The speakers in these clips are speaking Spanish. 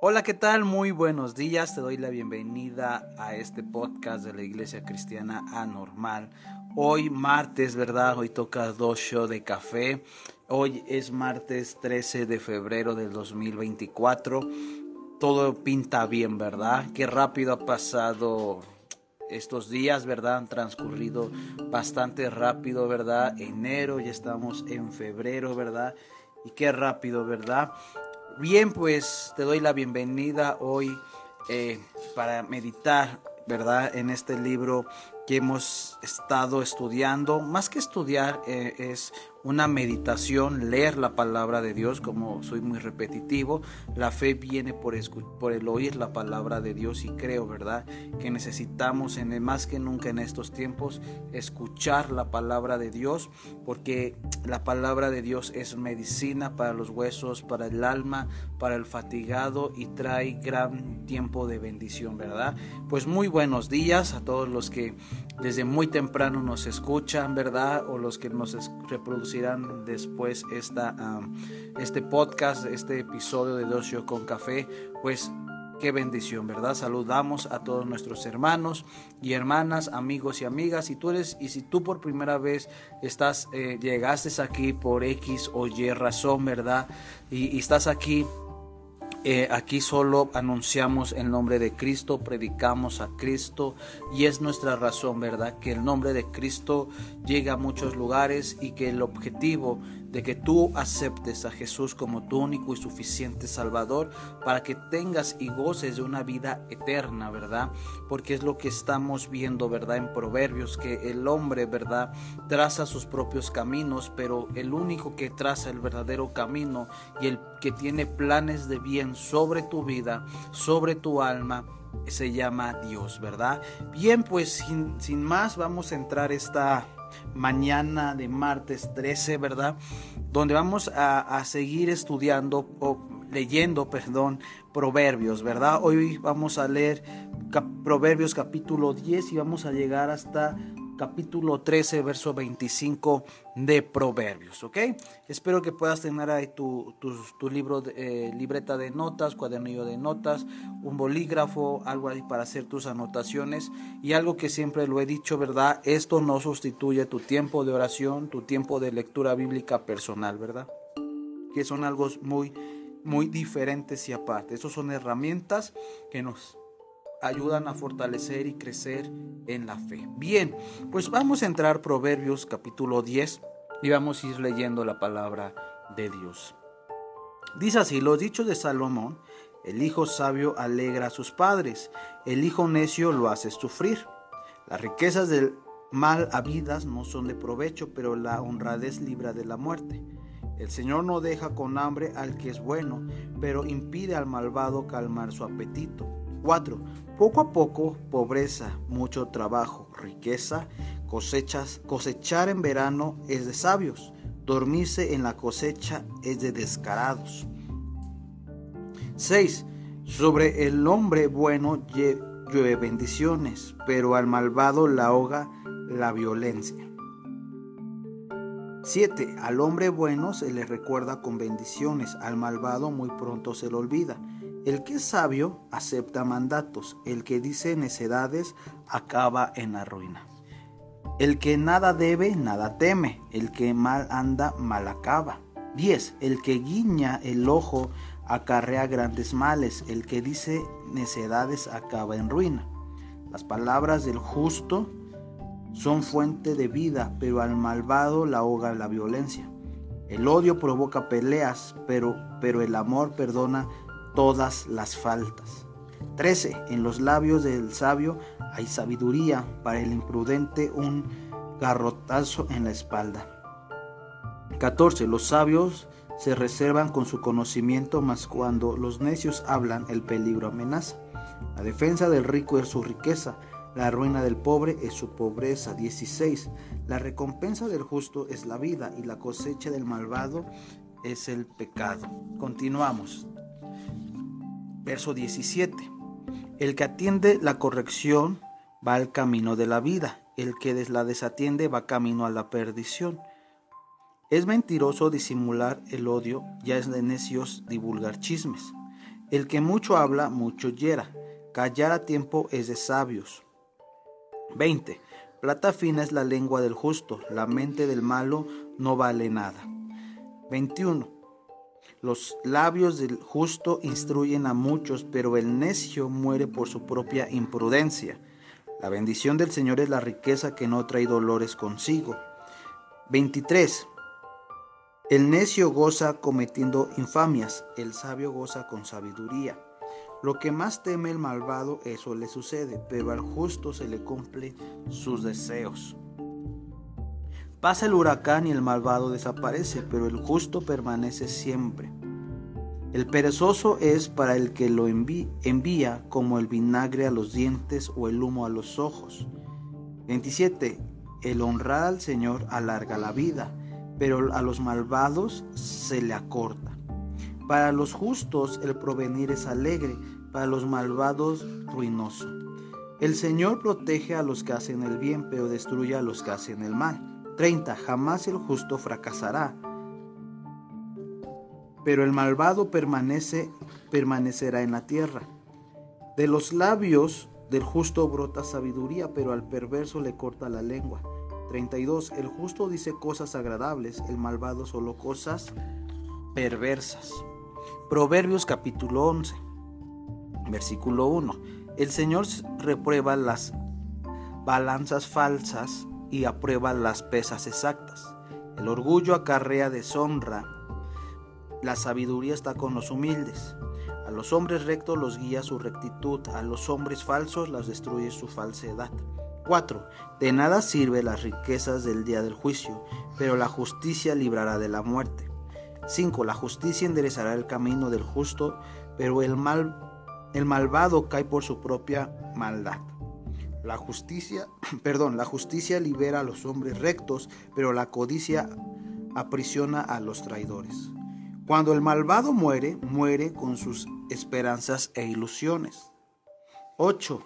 Hola, ¿qué tal? Muy buenos días. Te doy la bienvenida a este podcast de la Iglesia Cristiana Anormal. Hoy martes, ¿verdad? Hoy toca dos shows de café. Hoy es martes 13 de febrero del 2024. Todo pinta bien, ¿verdad? Qué rápido ha pasado estos días, ¿verdad? Han transcurrido bastante rápido, ¿verdad? Enero, ya estamos en febrero, ¿verdad? Y qué rápido, ¿verdad? Bien, pues te doy la bienvenida hoy eh, para meditar, ¿verdad? En este libro que hemos estado estudiando. Más que estudiar eh, es una meditación, leer la palabra de Dios, como soy muy repetitivo. La fe viene por, por el oír la palabra de Dios y creo, ¿verdad? Que necesitamos en más que nunca en estos tiempos escuchar la palabra de Dios, porque la palabra de Dios es medicina para los huesos, para el alma, para el fatigado y trae gran tiempo de bendición, ¿verdad? Pues muy buenos días a todos los que desde muy temprano nos escuchan, ¿verdad? O los que nos reproducen después esta, este podcast, este episodio de Docio con Café, pues qué bendición, ¿verdad? Saludamos a todos nuestros hermanos y hermanas, amigos y amigas. Y tú eres, y si tú por primera vez estás, eh, llegaste aquí por X o Y razón, ¿verdad? y estás aquí eh, aquí solo anunciamos el nombre de Cristo, predicamos a Cristo y es nuestra razón, ¿verdad? Que el nombre de Cristo llega a muchos lugares y que el objetivo de que tú aceptes a Jesús como tu único y suficiente Salvador para que tengas y goces de una vida eterna, ¿verdad? Porque es lo que estamos viendo, ¿verdad? En Proverbios, que el hombre, ¿verdad? Traza sus propios caminos, pero el único que traza el verdadero camino y el que tiene planes de bien sobre tu vida, sobre tu alma, se llama Dios, ¿verdad? Bien, pues sin, sin más vamos a entrar esta mañana de martes 13, ¿verdad? Donde vamos a, seguir estudiando o leyendo, perdón, proverbios, ¿verdad? Hoy vamos a leer Proverbios capítulo 10 y vamos a llegar hasta capítulo 13, verso 25 de Proverbios, ¿ok? Espero que puedas tener ahí tu, tu, libro, eh, libreta de notas, cuadernillo de notas, un bolígrafo, algo ahí para hacer tus anotaciones y algo que siempre lo he dicho, ¿verdad? Esto no sustituye tu tiempo de oración, tu tiempo de lectura bíblica personal, ¿verdad? Que son algo muy, muy diferentes y aparte. Estos son herramientas que nos ayudan a fortalecer y crecer en la fe. Bien, pues vamos a entrar Proverbios capítulo 10 y vamos a ir leyendo la palabra de Dios. Dice así, los dichos de Salomón, el hijo sabio alegra a sus padres, el hijo necio lo hace sufrir. Las riquezas del mal habidas no son de provecho, pero la honradez libra de la muerte. El Señor no deja con hambre al que es bueno, pero impide al malvado calmar su apetito. 4. Poco a poco, pobreza, mucho trabajo, riqueza, cosechas. Cosechar en verano es de sabios, dormirse en la cosecha es de descarados. 6. Sobre el hombre bueno llueve bendiciones, pero al malvado la ahoga la violencia. 7. Al hombre bueno se le recuerda con bendiciones, al malvado muy pronto se le olvida. El que es sabio acepta mandatos, el que dice necedades acaba en la ruina. El que nada debe, nada teme, el que mal anda, mal acaba. 10. El que guiña el ojo acarrea grandes males, el que dice necedades acaba en ruina. Las palabras del justo son fuente de vida, pero al malvado la ahoga la violencia. El odio provoca peleas, pero, pero el amor perdona todas las faltas. 13. En los labios del sabio hay sabiduría, para el imprudente un garrotazo en la espalda. 14. Los sabios se reservan con su conocimiento, mas cuando los necios hablan, el peligro amenaza. La defensa del rico es su riqueza, la ruina del pobre es su pobreza. 16. La recompensa del justo es la vida y la cosecha del malvado es el pecado. Continuamos. Verso 17. El que atiende la corrección va al camino de la vida, el que la desatiende va camino a la perdición. Es mentiroso disimular el odio, ya es de necios divulgar chismes. El que mucho habla, mucho hiera. Callar a tiempo es de sabios. 20. Plata fina es la lengua del justo, la mente del malo no vale nada. 21. Los labios del justo instruyen a muchos, pero el necio muere por su propia imprudencia. La bendición del Señor es la riqueza que no trae dolores consigo. 23. El necio goza cometiendo infamias, el sabio goza con sabiduría. Lo que más teme el malvado, eso le sucede, pero al justo se le cumplen sus deseos. Pasa el huracán y el malvado desaparece, pero el justo permanece siempre. El perezoso es para el que lo envía como el vinagre a los dientes o el humo a los ojos. 27. El honrar al Señor alarga la vida, pero a los malvados se le acorta. Para los justos el provenir es alegre, para los malvados ruinoso. El Señor protege a los que hacen el bien, pero destruye a los que hacen el mal. 30. Jamás el justo fracasará, pero el malvado permanece, permanecerá en la tierra. De los labios del justo brota sabiduría, pero al perverso le corta la lengua. 32. El justo dice cosas agradables, el malvado solo cosas perversas. Proverbios capítulo 11, versículo 1. El Señor reprueba las balanzas falsas y aprueba las pesas exactas. El orgullo acarrea deshonra, la sabiduría está con los humildes. A los hombres rectos los guía su rectitud, a los hombres falsos las destruye su falsedad. 4. De nada sirve las riquezas del día del juicio, pero la justicia librará de la muerte. 5. La justicia enderezará el camino del justo, pero el, mal, el malvado cae por su propia maldad. La justicia, perdón, la justicia libera a los hombres rectos, pero la codicia aprisiona a los traidores. Cuando el malvado muere, muere con sus esperanzas e ilusiones. 8.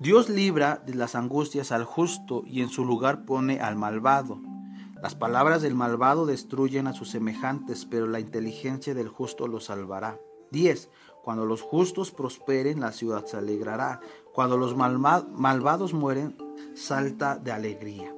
Dios libra de las angustias al justo y en su lugar pone al malvado. Las palabras del malvado destruyen a sus semejantes, pero la inteligencia del justo los salvará. 10. Cuando los justos prosperen, la ciudad se alegrará. Cuando los malvados mueren, salta de alegría.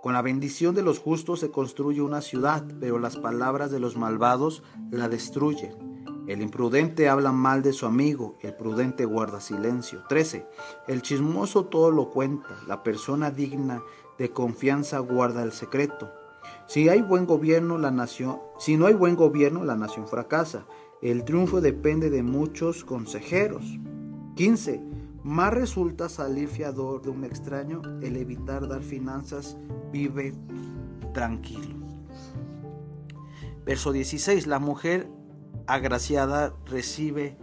Con la bendición de los justos se construye una ciudad, pero las palabras de los malvados la destruyen. El imprudente habla mal de su amigo, el prudente guarda silencio. 13. El chismoso todo lo cuenta, la persona digna de confianza guarda el secreto. Si hay buen gobierno, la nación, si no hay buen gobierno, la nación fracasa. El triunfo depende de muchos consejeros. 15. Más resulta salir fiador de un extraño el evitar dar finanzas, vive tranquilo. Verso 16. La mujer agraciada recibe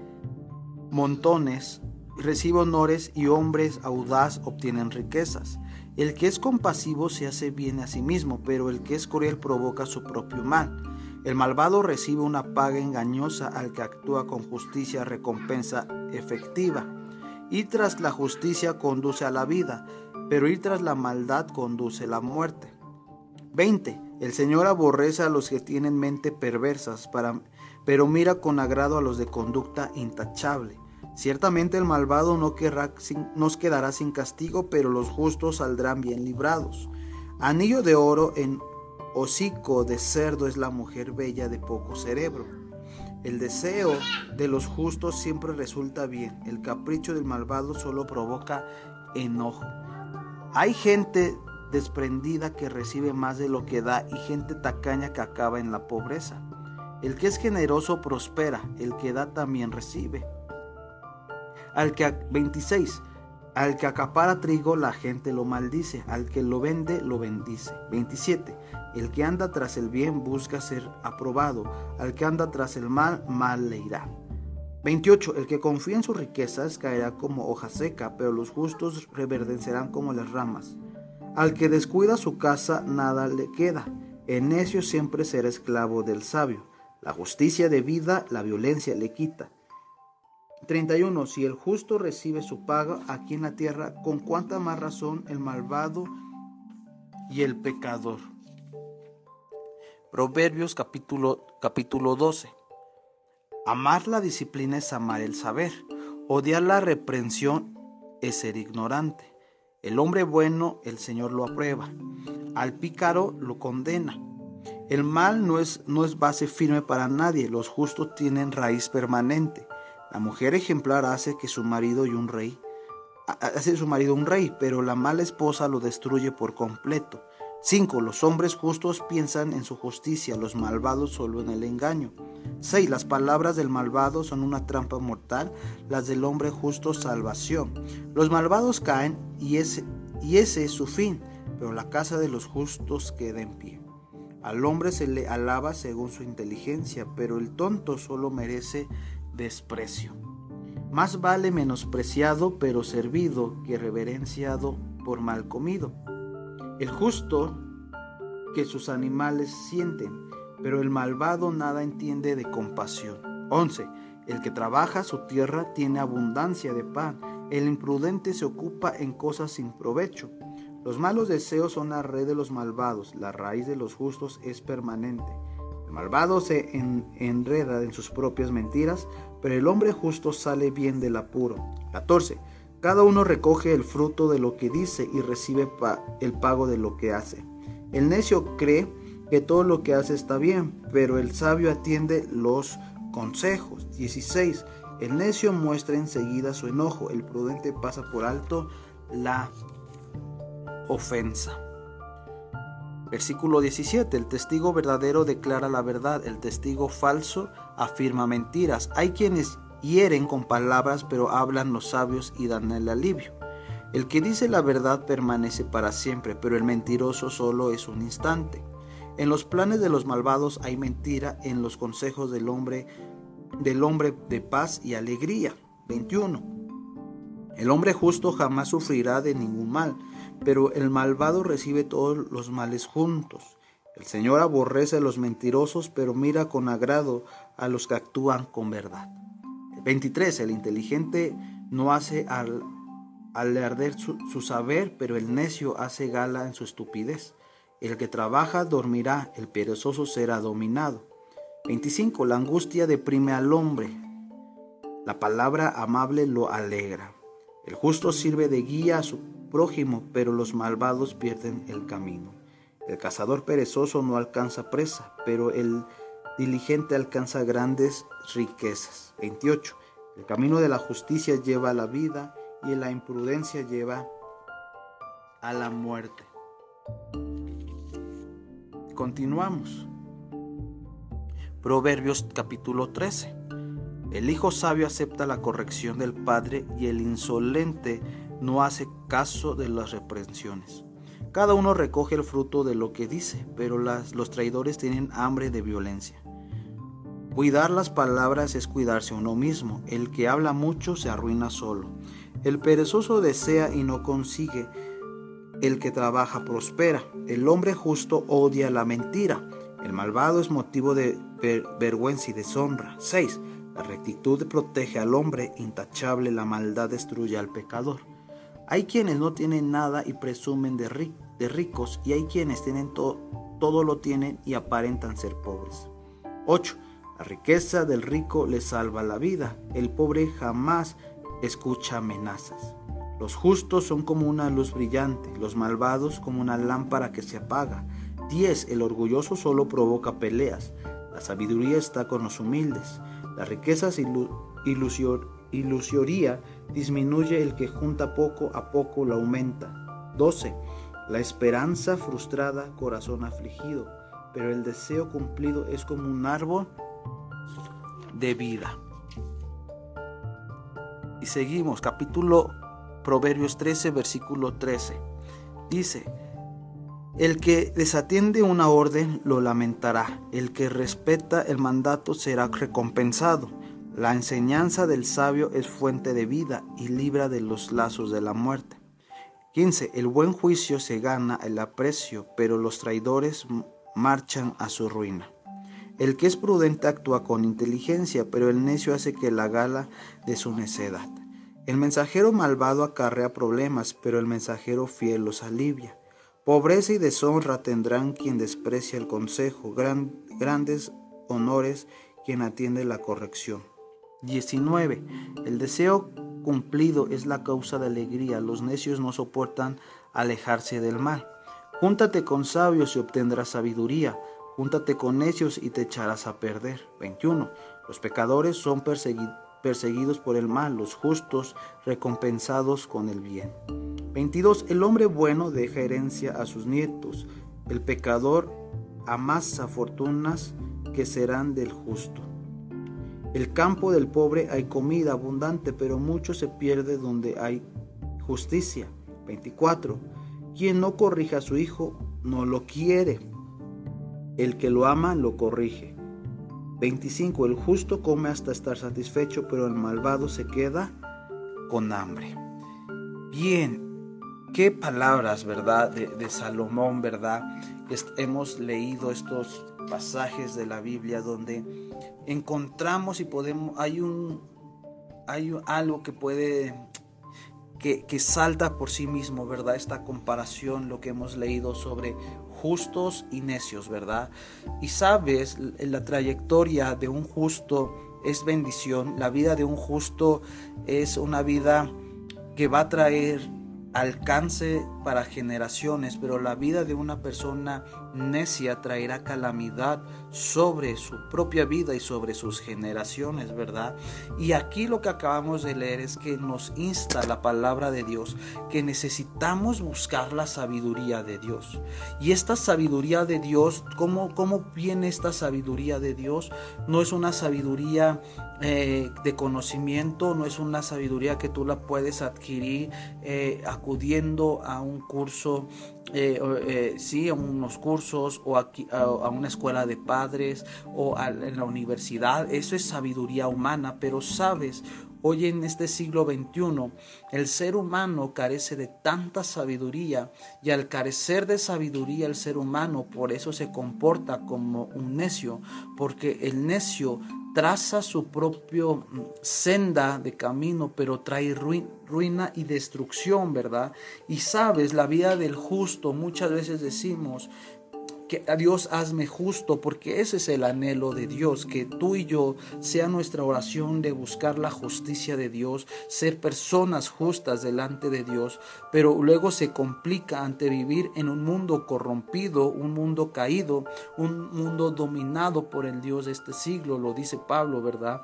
montones, recibe honores y hombres audaz obtienen riquezas. El que es compasivo se hace bien a sí mismo, pero el que es cruel provoca su propio mal. El malvado recibe una paga engañosa al que actúa con justicia recompensa efectiva. Ir tras la justicia conduce a la vida, pero ir tras la maldad conduce a la muerte. 20. El Señor aborrece a los que tienen mente perversas, pero mira con agrado a los de conducta intachable. Ciertamente el malvado no nos quedará sin castigo, pero los justos saldrán bien librados. Anillo de oro en hocico de cerdo es la mujer bella de poco cerebro. El deseo de los justos siempre resulta bien, el capricho del malvado solo provoca enojo. Hay gente desprendida que recibe más de lo que da y gente tacaña que acaba en la pobreza. El que es generoso prospera, el que da también recibe. Al que 26, al que acapara trigo la gente lo maldice, al que lo vende lo bendice. 27. El que anda tras el bien busca ser aprobado, al que anda tras el mal, mal le irá. 28. El que confía en sus riquezas caerá como hoja seca, pero los justos reverdecerán como las ramas. Al que descuida su casa, nada le queda. El necio siempre será esclavo del sabio. La justicia de vida, la violencia le quita. 31. Si el justo recibe su paga aquí en la tierra, con cuánta más razón el malvado y el pecador. Proverbios capítulo, capítulo 12. Amar la disciplina es amar el saber. Odiar la reprensión es ser ignorante. El hombre bueno el Señor lo aprueba. Al pícaro lo condena. El mal no es, no es base firme para nadie. Los justos tienen raíz permanente. La mujer ejemplar hace que su marido y un rey hace su marido un rey, pero la mala esposa lo destruye por completo. 5. Los hombres justos piensan en su justicia, los malvados solo en el engaño. 6. Las palabras del malvado son una trampa mortal, las del hombre justo salvación. Los malvados caen y ese, y ese es su fin, pero la casa de los justos queda en pie. Al hombre se le alaba según su inteligencia, pero el tonto solo merece desprecio. Más vale menospreciado pero servido que reverenciado por mal comido. El justo que sus animales sienten, pero el malvado nada entiende de compasión. 11. El que trabaja su tierra tiene abundancia de pan, el imprudente se ocupa en cosas sin provecho. Los malos deseos son la red de los malvados, la raíz de los justos es permanente. El malvado se enreda en sus propias mentiras, pero el hombre justo sale bien del apuro. 14. Cada uno recoge el fruto de lo que dice y recibe el pago de lo que hace. El necio cree que todo lo que hace está bien, pero el sabio atiende los consejos. 16. El necio muestra enseguida su enojo, el prudente pasa por alto la ofensa. Versículo 17. El testigo verdadero declara la verdad, el testigo falso afirma mentiras. Hay quienes hieren con palabras, pero hablan los sabios y dan el alivio. El que dice la verdad permanece para siempre, pero el mentiroso solo es un instante. En los planes de los malvados hay mentira, en los consejos del hombre del hombre de paz y alegría. 21. El hombre justo jamás sufrirá de ningún mal, pero el malvado recibe todos los males juntos. El Señor aborrece a los mentirosos, pero mira con agrado a los que actúan con verdad. 23. El inteligente no hace al, arder su, su saber, pero el necio hace gala en su estupidez. El que trabaja dormirá, el perezoso será dominado. 25. La angustia deprime al hombre. La palabra amable lo alegra. El justo sirve de guía a su prójimo, pero los malvados pierden el camino. El cazador perezoso no alcanza presa, pero el diligente alcanza grandes riquezas. 28. El camino de la justicia lleva a la vida y la imprudencia lleva a la muerte. Continuamos. Proverbios capítulo 13. El hijo sabio acepta la corrección del padre y el insolente no hace caso de las reprensiones. Cada uno recoge el fruto de lo que dice, pero los traidores tienen hambre de violencia. Cuidar las palabras es cuidarse uno mismo. El que habla mucho se arruina solo. El perezoso desea y no consigue. El que trabaja prospera. El hombre justo odia la mentira. El malvado es motivo de vergüenza y deshonra. 6. La rectitud protege al hombre intachable, la maldad destruye al pecador. Hay quienes no tienen nada y presumen de, ricos y hay quienes tienen todo, lo tienen y aparentan ser pobres. 8. La riqueza del rico le salva la vida. El pobre jamás escucha amenazas. Los justos son como una luz brillante, los malvados como una lámpara que se apaga. 10. El orgulloso solo provoca peleas. La sabiduría está con los humildes. Las riquezas ilusión ilusioría disminuye el que junta poco a poco lo aumenta. 12. La esperanza frustrada, corazón afligido, pero el deseo cumplido es como un árbol de vida. Y seguimos, capítulo Proverbios 13, versículo 13. Dice, el que desatiende una orden lo lamentará, el que respeta el mandato será recompensado. La enseñanza del sabio es fuente de vida y libra de los lazos de la muerte. 15. El buen juicio se gana el aprecio, pero los traidores marchan a su ruina. El que es prudente actúa con inteligencia, pero el necio hace que la gala de su necedad. El mensajero malvado acarrea problemas, pero el mensajero fiel los alivia. Pobreza y deshonra tendrán quien desprecia el consejo, grandes honores quien atiende la corrección. 19. El deseo cumplido es la causa de alegría. Los necios no soportan alejarse del mal. Júntate con sabios y obtendrás sabiduría. Júntate con necios y te echarás a perder. 21. Los pecadores son perseguidos por el mal, los justos recompensados con el bien. 22. El hombre bueno deja herencia a sus nietos. El pecador amasa fortunas que serán del justo. El campo del pobre hay comida abundante, pero mucho se pierde donde hay justicia. 24. Quien no corrija a su hijo no lo quiere. El que lo ama lo corrige. 25. El justo come hasta estar satisfecho, pero el malvado se queda con hambre. Bien, qué palabras, ¿verdad? De, Salomón, ¿verdad? hemos leído estos pasajes de la Biblia donde encontramos y podemos, hay un, hay algo que puede, que, que salta por sí mismo, ¿verdad? Esta comparación, lo que hemos leído sobre justos y necios, ¿verdad? Y sabes, la trayectoria de un justo es bendición, la vida de un justo es una vida que va a traer alcance para generaciones, pero la vida de una persona necia traerá calamidad sobre su propia vida y sobre sus generaciones, ¿verdad? Y aquí lo que acabamos de leer es que nos insta la palabra de Dios, que necesitamos buscar la sabiduría de Dios. Y esta sabiduría de Dios, ¿cómo, cómo viene esta sabiduría de Dios? No es una sabiduría eh, de conocimiento, no es una sabiduría que tú la puedes adquirir eh, acudiendo a un curso eh, eh, sí, a unos cursos o aquí, a, una escuela de padres o en la universidad. Eso es sabiduría humana, pero sabes, hoy en este siglo XXI, el ser humano carece de tanta sabiduría y al carecer de sabiduría el ser humano por eso se comporta como un necio, porque el necio traza su propio mm, senda de camino, pero trae ruina y destrucción, ¿verdad? Y sabes, la vida del justo, muchas veces decimos, que a Dios hazme justo, porque ese es el anhelo de Dios, que tú y yo sea nuestra oración de buscar la justicia de Dios, ser personas justas delante de Dios, pero luego se complica ante vivir en un mundo corrompido, un mundo caído, un mundo dominado por el Dios de este siglo, lo dice Pablo, ¿verdad?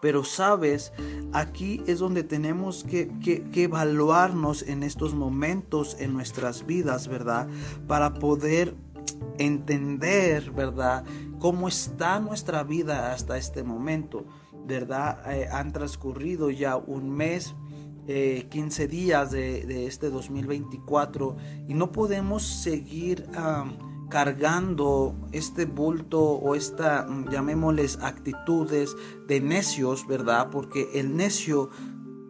Pero sabes, aquí es donde tenemos que, que, evaluarnos en estos momentos en nuestras vidas, ¿verdad? Para poder entender, ¿verdad? Cómo está nuestra vida hasta este momento, ¿verdad? Eh, han transcurrido ya un mes, 15 eh, días de, este 2024 y no podemos seguir cargando este bulto o esta, llamémosles, actitudes de necios, ¿verdad? Porque el necio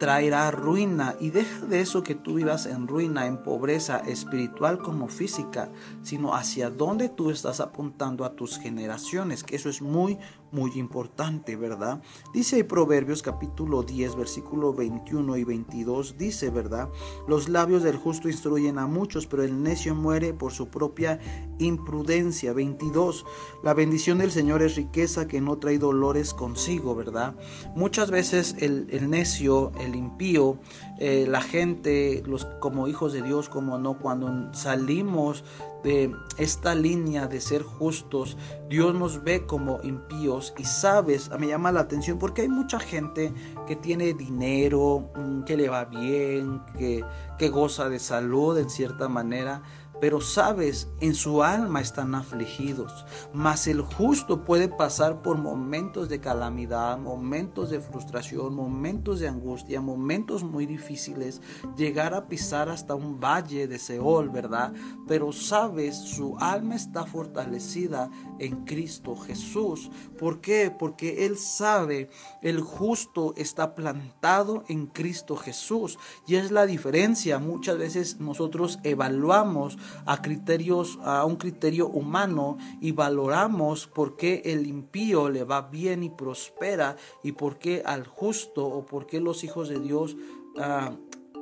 traerá ruina y deja de eso que tú vivas en ruina, en pobreza espiritual como física, sino hacia dónde tú estás apuntando a tus generaciones, que eso es muy, muy importante, ¿verdad? Dice Proverbios capítulo 10, versículo 21 y 22, dice, ¿verdad? Los labios del justo instruyen a muchos, pero el necio muere por su propia imprudencia. 22, la bendición del Señor es riqueza que no trae dolores consigo, ¿verdad? Muchas veces el, el necio, el impío, eh, la gente, los como hijos de Dios, como no, cuando salimos de esta línea de ser justos, Dios nos ve como impíos y sabes, me llama la atención porque hay mucha gente que tiene dinero, mm, que le va bien, que, que goza de salud en cierta manera, pero sabes, en su alma están afligidos. Mas el justo puede pasar por momentos de calamidad, momentos de frustración, momentos de angustia, momentos muy difíciles, llegar a pisar hasta un valle de Seol, ¿verdad? Pero sabes, su alma está fortalecida en Cristo Jesús. ¿Por qué? Porque él sabe, el justo está plantado en Cristo Jesús. Y es la diferencia. Muchas veces nosotros evaluamos a criterios, a un criterio humano y valoramos por qué el impío le va bien y prospera y por qué al justo o por qué los hijos de Dios ah,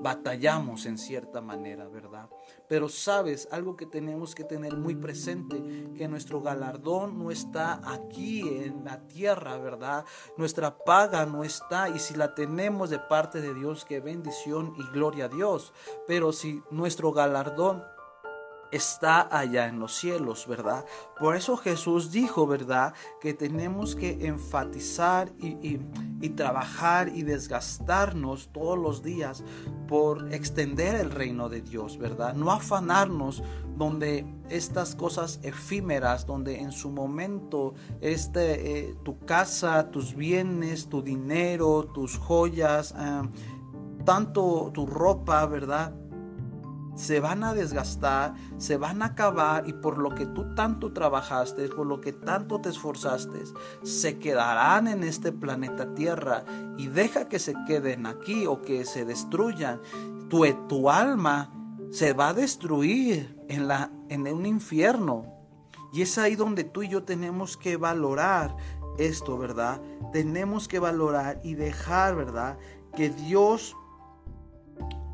batallamos en cierta manera, ¿verdad? Pero sabes, algo que tenemos que tener muy presente, que nuestro galardón no está aquí en la tierra, ¿verdad? Nuestra paga no está y si la tenemos de parte de Dios, qué bendición y gloria a Dios. Pero si nuestro galardón está allá en los cielos, ¿verdad? Por eso Jesús dijo, ¿verdad? Que tenemos que enfatizar y, trabajar y desgastarnos todos los días por extender el reino de Dios, ¿verdad? No afanarnos donde estas cosas efímeras, donde en su momento este, eh, tu casa, tus bienes, tu dinero, tus joyas, eh, tanto tu ropa, ¿verdad? Se van a desgastar, se van a acabar y por lo que tú tanto trabajaste, por lo que tanto te esforzaste, se quedarán en este planeta Tierra y deja que se queden aquí o que se destruyan. Tu, tu alma se va a destruir en, la, en un infierno. Y es ahí donde tú y yo tenemos que valorar esto, ¿verdad? Tenemos que valorar y dejar, ¿verdad? Que Dios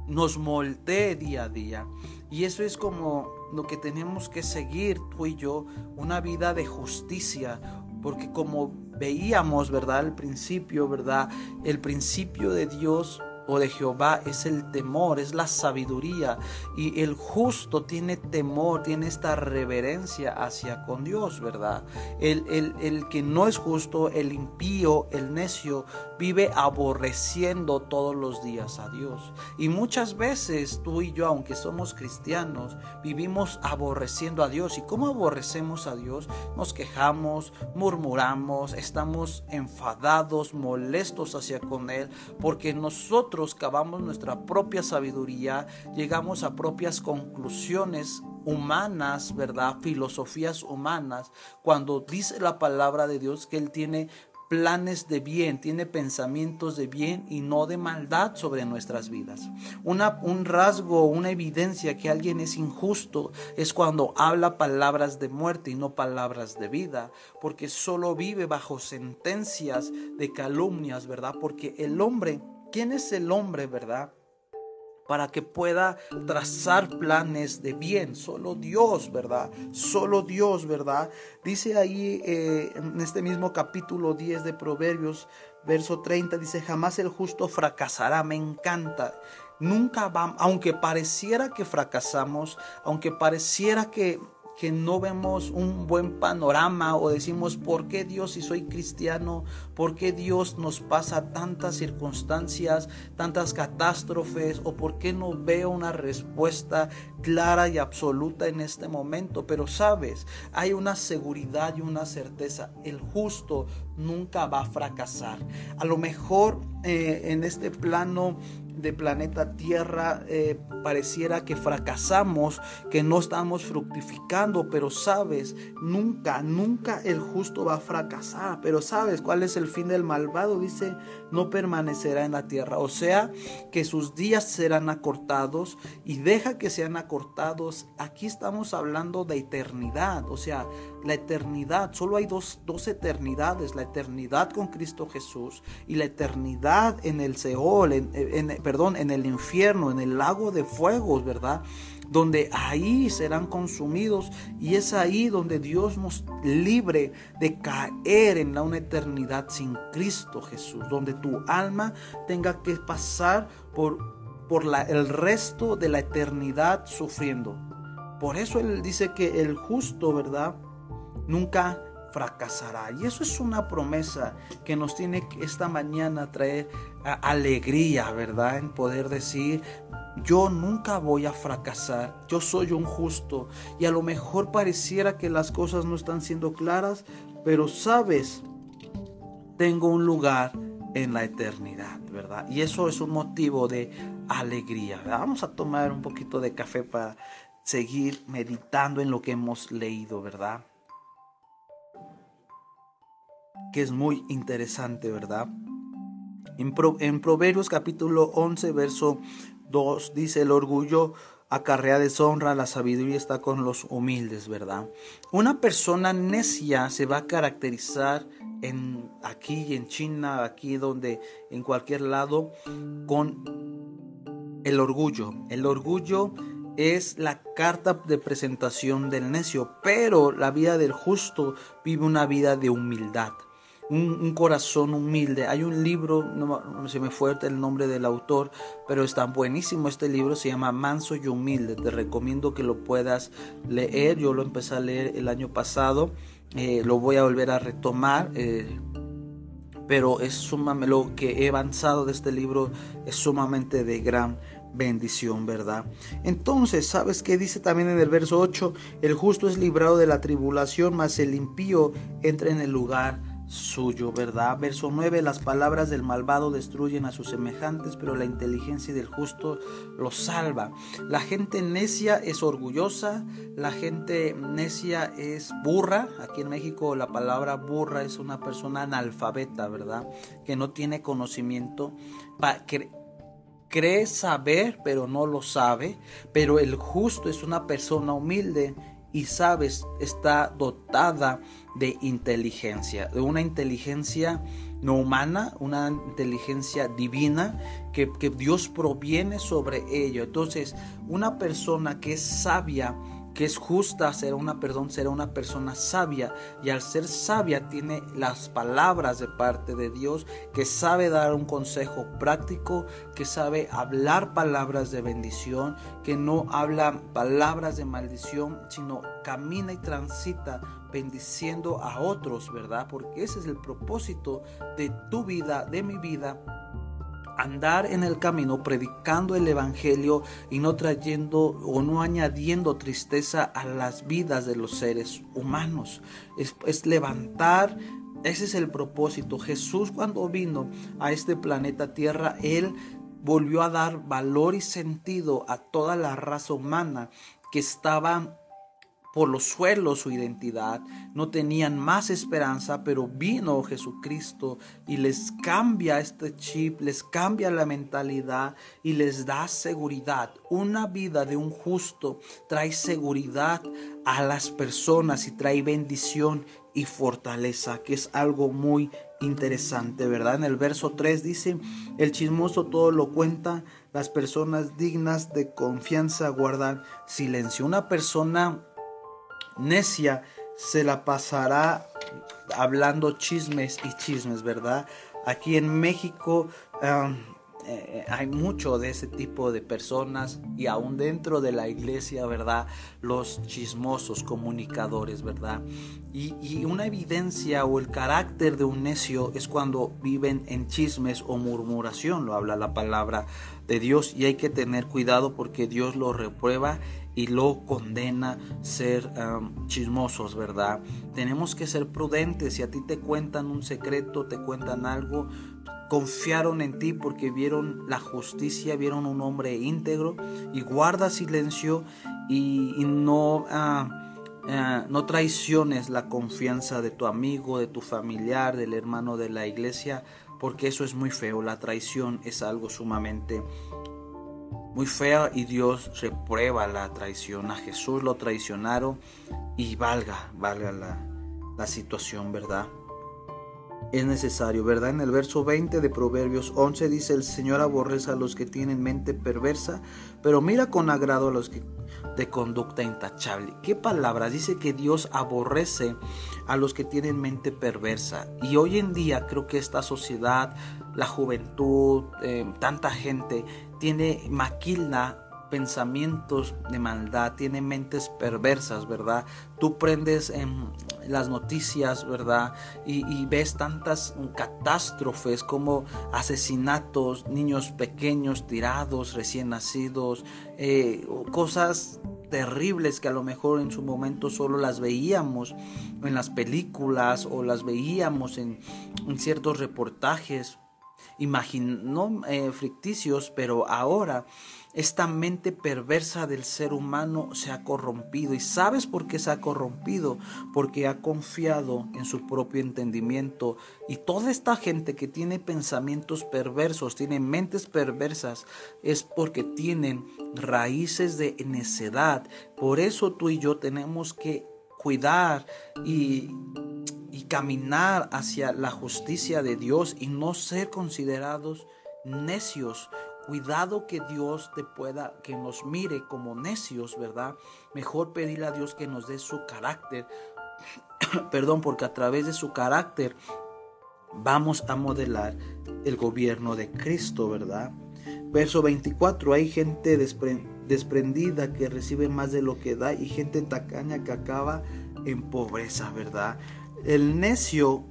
nos moldee día a día. Y eso es como lo que tenemos que seguir tú y yo, una vida de justicia, porque como veíamos, ¿verdad? Al principio, ¿verdad? El principio de Dios o de Jehová es el temor, es la sabiduría. Y el justo tiene temor, tiene esta reverencia hacia con Dios, ¿verdad? El, el, el, que no es justo, el impío, el necio, vive aborreciendo todos los días a Dios. Y muchas veces tú y yo, aunque somos cristianos, vivimos aborreciendo a Dios. ¿Y cómo aborrecemos a Dios? Nos quejamos, murmuramos, estamos enfadados, molestos hacia con Él, porque nosotros cavamos nuestra propia sabiduría, llegamos a propias conclusiones humanas, ¿verdad? Filosofías humanas, cuando dice la palabra de Dios que Él tiene planes de bien, tiene pensamientos de bien y no de maldad sobre nuestras vidas. Una, un rasgo, una evidencia que alguien es injusto es cuando habla palabras de muerte y no palabras de vida, porque solo vive bajo sentencias de calumnias, ¿verdad? Porque el hombre ¿Quién es el hombre, verdad? Para que pueda trazar planes de bien. Solo Dios, ¿verdad? Solo Dios, ¿verdad? Dice ahí eh, en este mismo capítulo 10 de Proverbios, verso 30, dice, jamás el justo fracasará. Me encanta. Nunca va, aunque pareciera que fracasamos, aunque pareciera que que no vemos un buen panorama o decimos, ¿por qué Dios si soy cristiano? ¿Por qué Dios nos pasa tantas circunstancias, tantas catástrofes? ¿O por qué no veo una respuesta clara y absoluta en este momento? Pero sabes, hay una seguridad y una certeza. El justo nunca va a fracasar. A lo mejor eh, en este plano de planeta Tierra eh, pareciera que fracasamos, que no estamos fructificando, pero sabes, nunca, nunca el justo va a fracasar. Pero sabes cuál es el fin del malvado, dice, no permanecerá en la tierra. O sea, que sus días serán acortados y deja que sean acortados. Aquí estamos hablando de eternidad, o sea, la eternidad. Solo hay dos, dos eternidades, la eternidad con Cristo Jesús y la eternidad en el Seol, en, perdón, en el infierno, en el lago de fuegos, ¿verdad? Donde ahí serán consumidos y es ahí donde Dios nos libre de caer en una eternidad sin Cristo Jesús, donde tu alma tenga que pasar por, por la, el resto de la eternidad sufriendo. Por eso Él dice que el justo, ¿verdad? Nunca fracasará. Y eso es una promesa que nos tiene esta mañana traer alegría, ¿verdad? En poder decir, yo nunca voy a fracasar, yo soy un justo. Y a lo mejor pareciera que las cosas no están siendo claras, pero sabes, tengo un lugar en la eternidad, ¿verdad? Y eso es un motivo de alegría. Vamos a tomar un poquito de café para seguir meditando en lo que hemos leído, ¿verdad? Es muy interesante, ¿verdad? En, en Proverbios capítulo 11, verso 2 dice, el orgullo acarrea deshonra, la sabiduría está con los humildes, ¿verdad? Una persona necia se va a caracterizar en aquí en China, aquí donde en cualquier lado con el orgullo. El orgullo es la carta de presentación del necio, pero la vida del justo vive una vida de humildad. Un, corazón humilde. Hay un libro, no se me fue el nombre del autor, pero está buenísimo este libro, se llama Manso y Humilde. Te recomiendo que lo puedas leer. Yo lo empecé a leer el año pasado, eh, lo voy a volver a retomar. Eh, pero es sumamente, lo que he avanzado de este libro es sumamente de gran bendición, ¿verdad? Entonces, ¿sabes qué dice también en el verso 8? El justo es librado de la tribulación, mas el impío entra en el lugar suyo, ¿verdad? Verso 9, las palabras del malvado destruyen a sus semejantes, pero la inteligencia del justo los salva. La gente necia es orgullosa, la gente necia es burra. Aquí en México la palabra burra es una persona analfabeta, ¿verdad? Que no tiene conocimiento. Cree saber, pero no lo sabe. Pero el justo es una persona humilde y sabes, está dotada de inteligencia, de una inteligencia no humana, una inteligencia divina que, que Dios proviene sobre ello. Entonces, una persona que es sabia, que es justa, será una, perdón, será una persona sabia y al ser sabia tiene las palabras de parte de Dios, que sabe dar un consejo práctico, que sabe hablar palabras de bendición, que no habla palabras de maldición, sino camina y transita bendiciendo a otros, ¿verdad? Porque ese es el propósito de tu vida, de mi vida andar en el camino predicando el Evangelio y no trayendo o no añadiendo tristeza a las vidas de los seres humanos. Es, levantar, ese es el propósito. Jesús cuando vino a este planeta Tierra, Él volvió a dar valor y sentido a toda la raza humana que estaba por los suelos su identidad, no tenían más esperanza, pero vino Jesucristo y les cambia este chip, les cambia la mentalidad y les da seguridad. Una vida de un justo trae seguridad a las personas y trae bendición y fortaleza, que es algo muy interesante, ¿verdad? En el verso 3 dice, el chismoso todo lo cuenta, las personas dignas de confianza guardan silencio. Una persona necia se la pasará hablando chismes y chismes, ¿verdad? Aquí en México eh, hay mucho de ese tipo de personas y aún dentro de la iglesia, ¿verdad? Los chismosos comunicadores, ¿verdad? Y, y, una evidencia o el carácter de un necio es cuando viven en chismes o murmuración, lo habla la palabra de Dios y hay que tener cuidado porque Dios lo reprueba y lo condena ser chismosos, ¿verdad? Tenemos que ser prudentes. Si a ti te cuentan un secreto, te cuentan algo, confiaron en ti porque vieron la justicia, vieron un hombre íntegro y guarda silencio y, no, ah, no traiciones la confianza de tu amigo, de tu familiar, del hermano de la iglesia, porque eso es muy feo. La traición es algo sumamente muy fea y Dios reprueba la traición. A Jesús lo traicionaron y valga, valga la, la situación, ¿verdad? Es necesario, ¿verdad? En el verso 20 de Proverbios 11 dice, el Señor aborrece a los que tienen mente perversa, pero mira con agrado a los que de conducta intachable. ¿Qué palabras? Dice que Dios aborrece a los que tienen mente perversa. Y hoy en día creo que esta sociedad, la juventud, eh, tanta gente tiene maquilna pensamientos de maldad, tiene mentes perversas, ¿verdad? Tú prendes en las noticias, ¿verdad? Y, ves tantas catástrofes como asesinatos, niños pequeños tirados, recién nacidos, eh, cosas terribles que a lo mejor en su momento solo las veíamos en las películas o las veíamos en, ciertos reportajes eh, ficticios, pero ahora esta mente perversa del ser humano se ha corrompido. ¿Y sabes por qué se ha corrompido? Porque ha confiado en su propio entendimiento. Y toda esta gente que tiene pensamientos perversos, tiene mentes perversas, es porque tienen raíces de necedad. Por eso tú y yo tenemos que cuidar y y caminar hacia la justicia de Dios y no ser considerados necios cuidado que Dios te pueda, que nos mire como necios, ¿verdad? Mejor pedirle a Dios que nos dé su carácter, perdón, porque a través de su carácter vamos a modelar el gobierno de Cristo, ¿verdad? Verso 24, hay gente desprendida que recibe más de lo que da y gente tacaña que acaba en pobreza, ¿verdad? El necio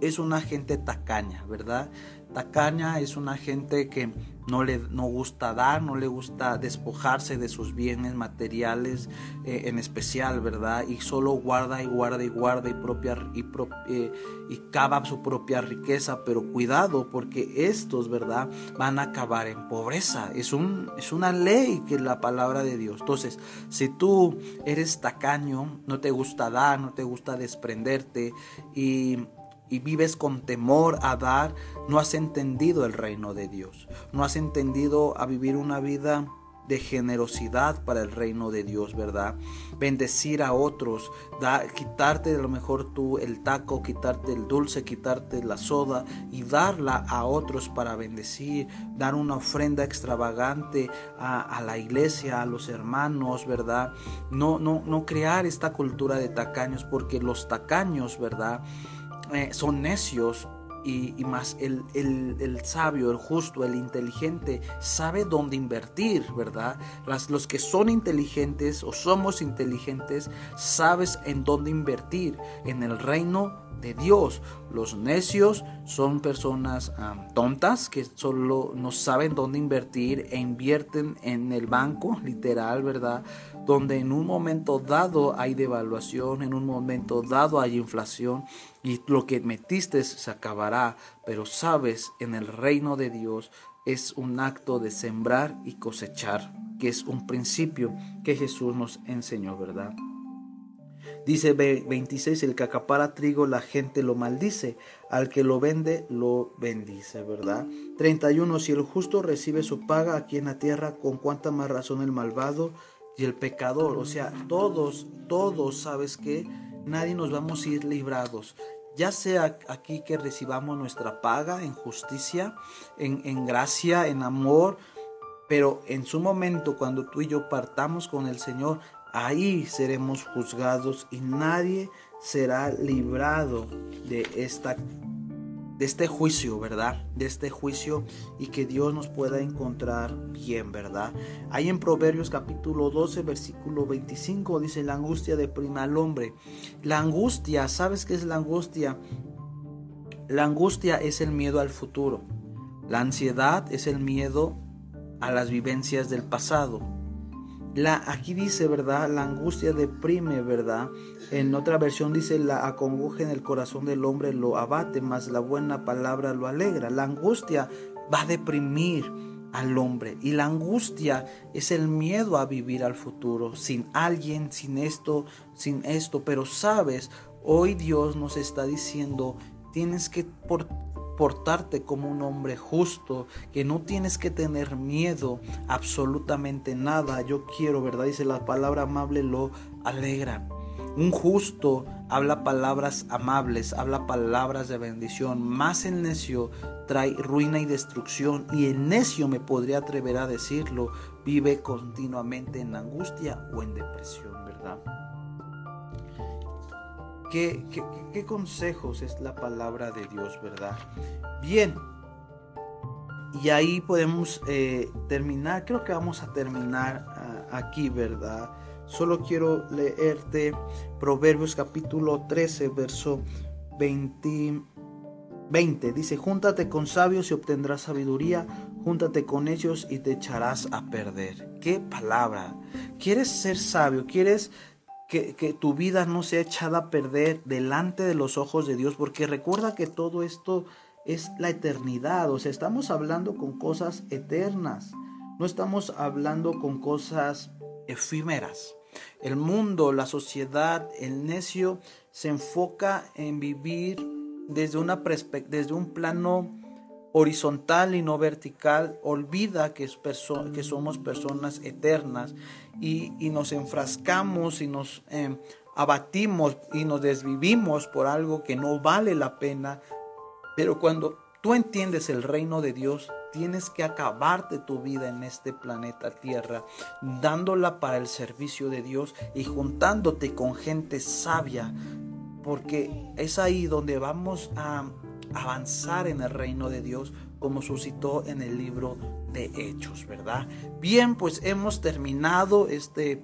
es una gente tacaña, ¿verdad? Tacaña es una gente que no le no gusta dar, no le gusta despojarse de sus bienes materiales eh, en especial, ¿verdad? Y solo guarda y guarda y guarda y, propia, y, eh, y cava su propia riqueza, pero cuidado porque estos, ¿verdad? Van a acabar en pobreza. Es, un, es una ley que es la palabra de Dios. Entonces, si tú eres tacaño, no te gusta dar, no te gusta desprenderte y y vives con temor a dar, no has entendido el reino de Dios. No has entendido a vivir una vida de generosidad para el reino de Dios, ¿verdad? Bendecir a otros, da, quitarte de lo mejor tú el taco, quitarte el dulce, quitarte la soda y darla a otros para bendecir, dar una ofrenda extravagante a, a la iglesia, a los hermanos, ¿verdad? No, no, no crear esta cultura de tacaños, porque los tacaños, ¿verdad? Eh, son necios y, más el, el, sabio, el justo, el inteligente sabe dónde invertir, ¿verdad? Las, los que son inteligentes o somos inteligentes, sabes en dónde invertir en el reino de Dios. Los necios son personas tontas que solo no saben dónde invertir e invierten en el banco, literal, ¿verdad? Donde en un momento dado hay devaluación, en un momento dado hay inflación y lo que metiste se acabará, pero sabes, en el reino de Dios es un acto de sembrar y cosechar, que es un principio que Jesús nos enseñó, ¿verdad? Dice 26, el que acapara trigo la gente lo maldice, al que lo vende lo bendice, ¿verdad? 31, si el justo recibe su paga aquí en la tierra, con cuánta más razón el malvado y el pecador. O sea, todos, todos, ¿sabes que Nadie nos vamos a ir librados. Ya sea aquí que recibamos nuestra paga en justicia, en, en gracia, en amor, pero en su momento, cuando tú y yo partamos con el Señor, ahí seremos juzgados y nadie será librado de esta de este juicio, ¿verdad? De este juicio y que Dios nos pueda encontrar bien, ¿verdad? Ahí en Proverbios capítulo 12, versículo 25 dice, la angustia deprime al hombre. La angustia, ¿sabes qué es la angustia? La angustia es el miedo al futuro. La ansiedad es el miedo a las vivencias del pasado. La, aquí dice, ¿verdad? La angustia deprime, ¿verdad? En otra versión dice, la acongoja en el corazón del hombre lo abate, mas la buena palabra lo alegra. La angustia va a deprimir al hombre y la angustia es el miedo a vivir al futuro, sin alguien, sin esto, sin esto. Pero sabes, hoy Dios nos está diciendo, tienes que por portarte como un hombre justo, que no tienes que tener miedo absolutamente nada. Yo quiero, ¿verdad? Dice la palabra amable lo alegra. Un justo habla palabras amables, habla palabras de bendición. Más el necio trae ruina y destrucción. Y el necio, me podría atrever a decirlo, vive continuamente en angustia o en depresión, ¿verdad? ¿Qué, consejos es la palabra de Dios, verdad? Bien, y ahí podemos eh, terminar, creo que vamos a terminar ah, aquí, ¿verdad? Solo quiero leerte Proverbios capítulo 13, verso 20. 20 dice, júntate con sabios y obtendrás sabiduría, júntate con ellos y te echarás a perder. ¿Qué palabra? ¿Quieres ser sabio? ¿Quieres que, tu vida no sea echada a perder delante de los ojos de Dios, porque recuerda que todo esto es la eternidad, o sea, estamos hablando con cosas eternas, no estamos hablando con cosas efímeras. El mundo, la sociedad, el necio se enfoca en vivir desde, una desde un plano horizontal y no vertical, olvida que, es que somos personas eternas y, nos enfrascamos y nos em, abatimos y nos desvivimos por algo que no vale la pena. Pero cuando tú entiendes el reino de Dios, tienes que acabarte tu vida en este planeta Tierra, dándola para el servicio de Dios y juntándote con gente sabia, porque es ahí donde vamos a avanzar en el reino de Dios, como suscitó en el libro de Hechos, ¿verdad? Bien, pues hemos terminado este,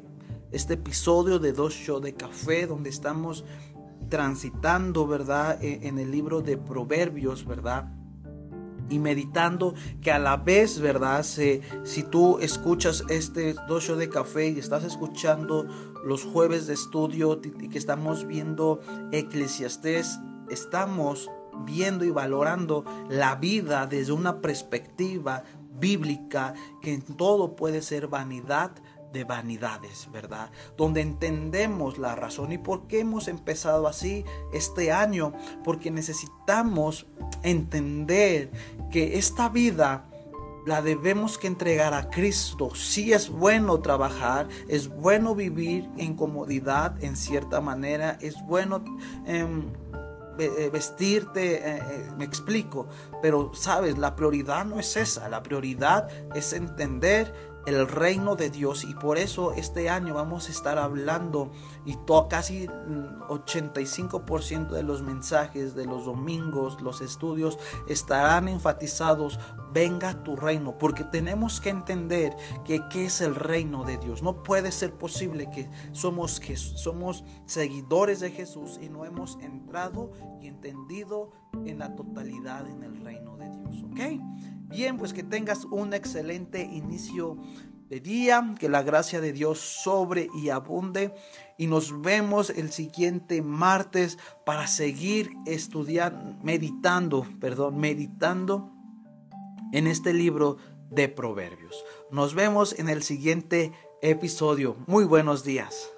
este episodio de Dos Show de Café, donde estamos transitando, ¿verdad? E, en el libro de Proverbios, ¿verdad? y meditando que a la vez, ¿verdad? Si, tú escuchas este show de café y estás escuchando los jueves de estudio y que estamos viendo Eclesiastés, estamos viendo y valorando la vida desde una perspectiva bíblica que en todo puede ser vanidad de vanidades, ¿verdad? Donde entendemos la razón y por qué hemos empezado así este año, porque necesitamos entender que esta vida la debemos que entregar a Cristo. Sí es bueno trabajar, es bueno vivir en comodidad en cierta manera, es bueno em, vestirte, eh, eh, me explico, pero sabes, la prioridad no es esa, la prioridad es entender el reino de Dios y por eso este año vamos a estar hablando y todo, casi 85% de los mensajes de los domingos, los estudios estarán enfatizados, venga tu reino, porque tenemos que entender que qué es el reino de Dios. No puede ser posible que somos, que somos seguidores de Jesús y no hemos entrado y entendido en la totalidad en el reino de Dios, ¿ok? Bien, pues que tengas un excelente inicio de día, que la gracia de Dios sobre y abunde. Y nos vemos el siguiente martes para seguir estudiando, meditando, perdón, meditando en este libro de Proverbios. Nos vemos en el siguiente episodio. Muy buenos días.